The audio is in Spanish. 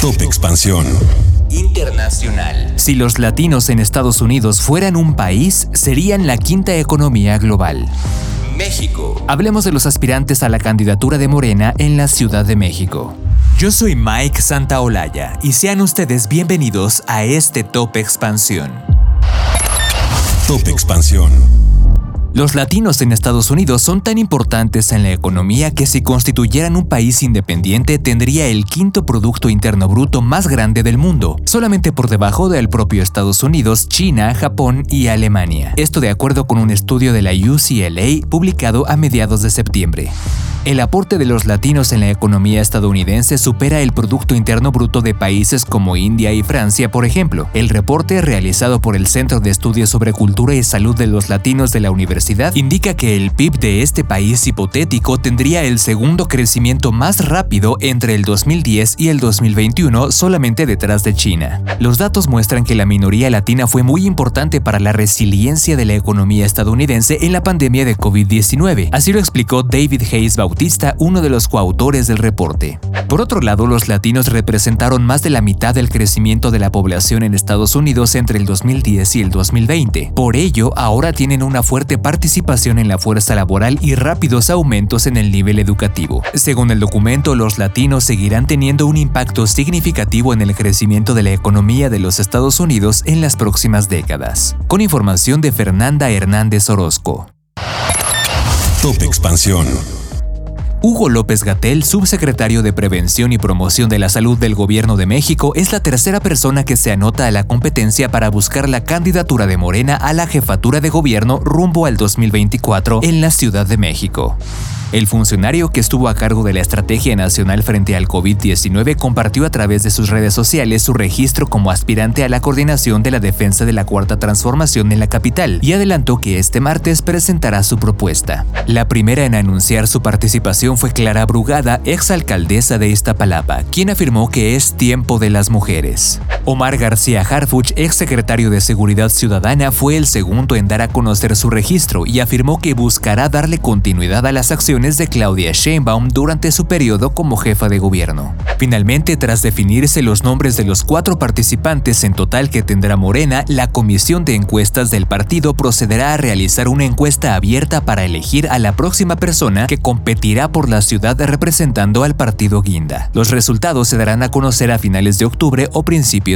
Top Expansión. Internacional. Si los latinos en Estados Unidos fueran un país, serían la quinta economía global. México. Hablemos de los aspirantes a la candidatura de Morena en la Ciudad de México. Yo soy Mike Santaolalla y sean ustedes bienvenidos a este Top Expansión. Top Expansión. Los latinos en Estados Unidos son tan importantes en la economía que si constituyeran un país independiente tendría el quinto Producto Interno Bruto más grande del mundo, solamente por debajo del propio Estados Unidos, China, Japón y Alemania. Esto de acuerdo con un estudio de la UCLA publicado a mediados de septiembre. El aporte de los latinos en la economía estadounidense supera el Producto Interno Bruto de países como India y Francia, por ejemplo. El reporte realizado por el Centro de Estudios sobre Cultura y Salud de los Latinos de la Universidad indica que el PIB de este país hipotético tendría el segundo crecimiento más rápido entre el 2010 y el 2021 solamente detrás de China. Los datos muestran que la minoría latina fue muy importante para la resiliencia de la economía estadounidense en la pandemia de COVID-19. Así lo explicó David Hayes Bautista uno de los coautores del reporte. Por otro lado, los latinos representaron más de la mitad del crecimiento de la población en Estados Unidos entre el 2010 y el 2020. Por ello, ahora tienen una fuerte participación en la fuerza laboral y rápidos aumentos en el nivel educativo. Según el documento, los latinos seguirán teniendo un impacto significativo en el crecimiento de la economía de los Estados Unidos en las próximas décadas. Con información de Fernanda Hernández Orozco. Top Expansión. Hugo López Gatel, subsecretario de Prevención y Promoción de la Salud del Gobierno de México, es la tercera persona que se anota a la competencia para buscar la candidatura de Morena a la jefatura de gobierno rumbo al 2024 en la Ciudad de México. El funcionario que estuvo a cargo de la estrategia nacional frente al COVID-19 compartió a través de sus redes sociales su registro como aspirante a la coordinación de la defensa de la Cuarta Transformación en la capital y adelantó que este martes presentará su propuesta. La primera en anunciar su participación fue Clara Brugada, exalcaldesa de Iztapalapa, quien afirmó que es tiempo de las mujeres. Omar García Harfuch, exsecretario de Seguridad Ciudadana, fue el segundo en dar a conocer su registro y afirmó que buscará darle continuidad a las acciones de Claudia Sheinbaum durante su periodo como jefa de gobierno. Finalmente, tras definirse los nombres de los cuatro participantes en total que tendrá Morena, la Comisión de Encuestas del partido procederá a realizar una encuesta abierta para elegir a la próxima persona que competirá por la ciudad representando al partido Guinda. Los resultados se darán a conocer a finales de octubre o principios